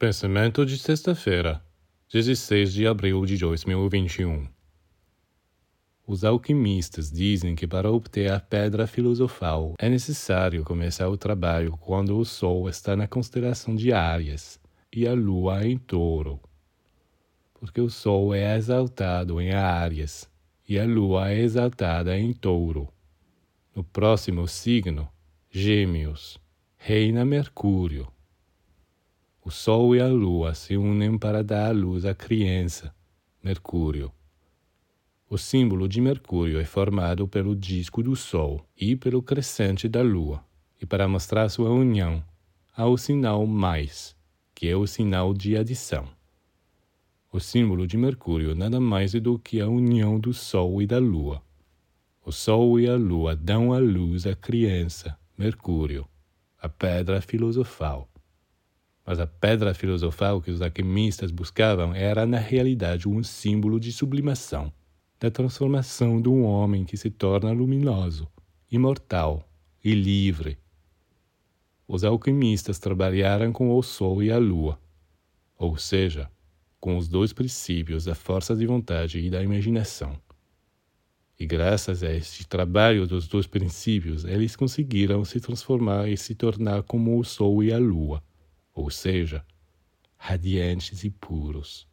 Pensamento de sexta-feira, 16 de abril de 2021. Os alquimistas dizem que para obter a pedra filosofal é necessário começar o trabalho quando o Sol está na constelação de Áries e a Lua em Touro. Porque o Sol é exaltado em Áries e a Lua é exaltada em Touro. No próximo signo, Gêmeos, reina Mercúrio o Sol e a Lua se unem para dar à luz à criança, Mercúrio. O símbolo de Mercúrio é formado pelo disco do Sol e pelo crescente da Lua, e para mostrar sua união, há o sinal mais, que é o sinal de adição. O símbolo de Mercúrio nada mais é do que a união do Sol e da Lua. O Sol e a Lua dão à luz a criança, Mercúrio, a pedra filosofal. Mas a pedra filosofal que os alquimistas buscavam era, na realidade, um símbolo de sublimação, da transformação de um homem que se torna luminoso, imortal e livre. Os alquimistas trabalharam com o Sol e a Lua, ou seja, com os dois princípios da força de vontade e da imaginação. E graças a este trabalho dos dois princípios, eles conseguiram se transformar e se tornar como o Sol e a Lua ou seja, radiantes e puros.